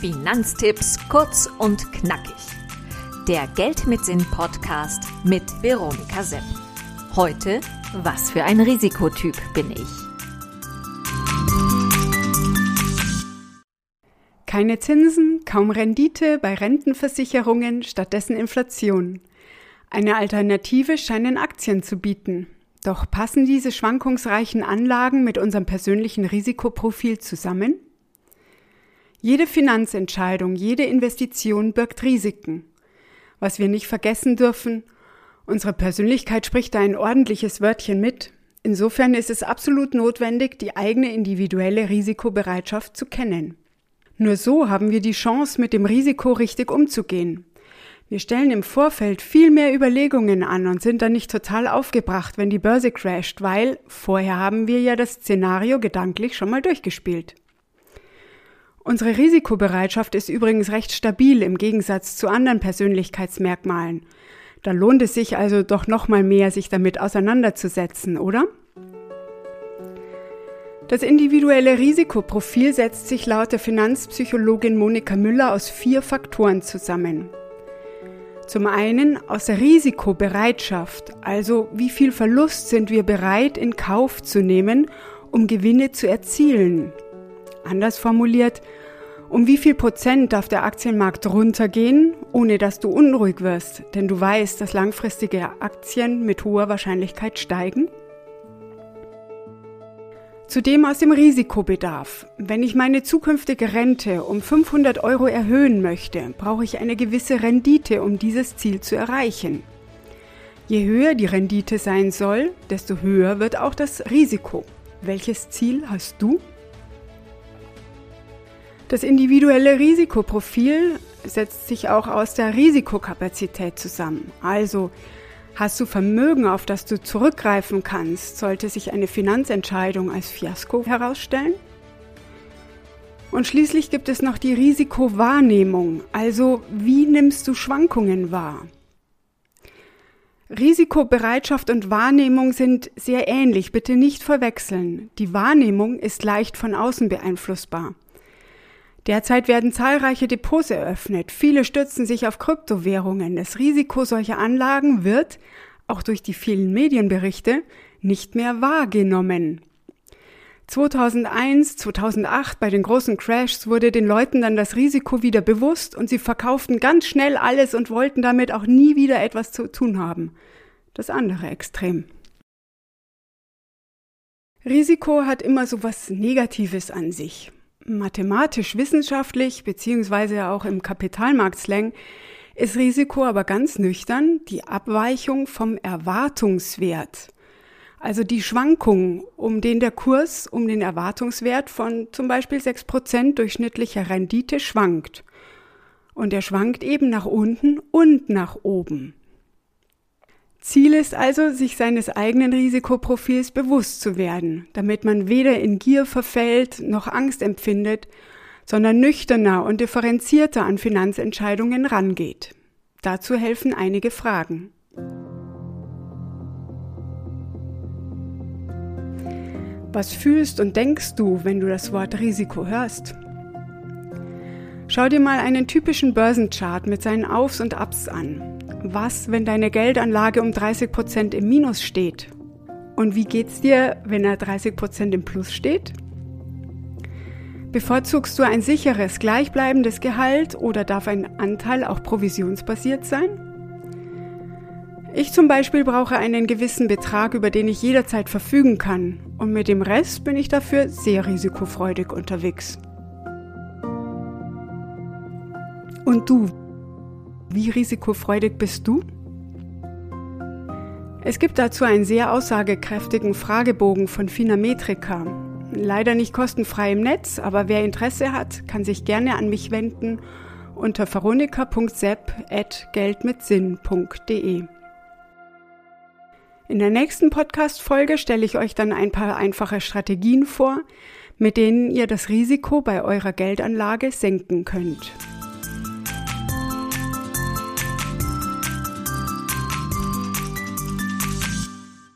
Finanztipps kurz und knackig. Der Geld mit Sinn Podcast mit Veronika Sepp. Heute, was für ein Risikotyp bin ich? Keine Zinsen, kaum Rendite bei Rentenversicherungen, stattdessen Inflation. Eine Alternative scheinen Aktien zu bieten. Doch passen diese schwankungsreichen Anlagen mit unserem persönlichen Risikoprofil zusammen? Jede Finanzentscheidung, jede Investition birgt Risiken. Was wir nicht vergessen dürfen, unsere Persönlichkeit spricht da ein ordentliches Wörtchen mit. Insofern ist es absolut notwendig, die eigene individuelle Risikobereitschaft zu kennen. Nur so haben wir die Chance, mit dem Risiko richtig umzugehen. Wir stellen im Vorfeld viel mehr Überlegungen an und sind dann nicht total aufgebracht, wenn die Börse crasht, weil vorher haben wir ja das Szenario gedanklich schon mal durchgespielt. Unsere Risikobereitschaft ist übrigens recht stabil im Gegensatz zu anderen Persönlichkeitsmerkmalen. Da lohnt es sich also doch noch mal mehr, sich damit auseinanderzusetzen, oder? Das individuelle Risikoprofil setzt sich laut der Finanzpsychologin Monika Müller aus vier Faktoren zusammen. Zum einen aus der Risikobereitschaft, also wie viel Verlust sind wir bereit in Kauf zu nehmen, um Gewinne zu erzielen. Anders formuliert, um wie viel Prozent darf der Aktienmarkt runtergehen, ohne dass du unruhig wirst, denn du weißt, dass langfristige Aktien mit hoher Wahrscheinlichkeit steigen? Zudem aus dem Risikobedarf. Wenn ich meine zukünftige Rente um 500 Euro erhöhen möchte, brauche ich eine gewisse Rendite, um dieses Ziel zu erreichen. Je höher die Rendite sein soll, desto höher wird auch das Risiko. Welches Ziel hast du? Das individuelle Risikoprofil setzt sich auch aus der Risikokapazität zusammen. Also hast du Vermögen, auf das du zurückgreifen kannst, sollte sich eine Finanzentscheidung als Fiasko herausstellen? Und schließlich gibt es noch die Risikowahrnehmung, also wie nimmst du Schwankungen wahr? Risikobereitschaft und Wahrnehmung sind sehr ähnlich, bitte nicht verwechseln. Die Wahrnehmung ist leicht von außen beeinflussbar. Derzeit werden zahlreiche Depots eröffnet. Viele stützen sich auf Kryptowährungen. Das Risiko solcher Anlagen wird, auch durch die vielen Medienberichte, nicht mehr wahrgenommen. 2001, 2008 bei den großen Crashs wurde den Leuten dann das Risiko wieder bewusst und sie verkauften ganz schnell alles und wollten damit auch nie wieder etwas zu tun haben. Das andere Extrem. Risiko hat immer so was Negatives an sich mathematisch-wissenschaftlich beziehungsweise auch im Kapitalmarktslang ist Risiko aber ganz nüchtern die Abweichung vom Erwartungswert. Also die Schwankung, um den der Kurs um den Erwartungswert von zum Beispiel 6% durchschnittlicher Rendite schwankt. Und er schwankt eben nach unten und nach oben. Ziel ist also, sich seines eigenen Risikoprofils bewusst zu werden, damit man weder in Gier verfällt noch Angst empfindet, sondern nüchterner und differenzierter an Finanzentscheidungen rangeht. Dazu helfen einige Fragen. Was fühlst und denkst du, wenn du das Wort Risiko hörst? Schau dir mal einen typischen Börsenchart mit seinen Aufs und Abs an. Was, wenn deine Geldanlage um 30 Prozent im Minus steht? Und wie geht's dir, wenn er 30 Prozent im Plus steht? Bevorzugst du ein sicheres, gleichbleibendes Gehalt oder darf ein Anteil auch provisionsbasiert sein? Ich zum Beispiel brauche einen gewissen Betrag, über den ich jederzeit verfügen kann, und mit dem Rest bin ich dafür sehr risikofreudig unterwegs. Und du, wie risikofreudig bist du? Es gibt dazu einen sehr aussagekräftigen Fragebogen von Finametrica. Leider nicht kostenfrei im Netz, aber wer Interesse hat, kann sich gerne an mich wenden unter veronika.sepp.geldmitsinn.de. In der nächsten Podcast-Folge stelle ich euch dann ein paar einfache Strategien vor, mit denen ihr das Risiko bei eurer Geldanlage senken könnt.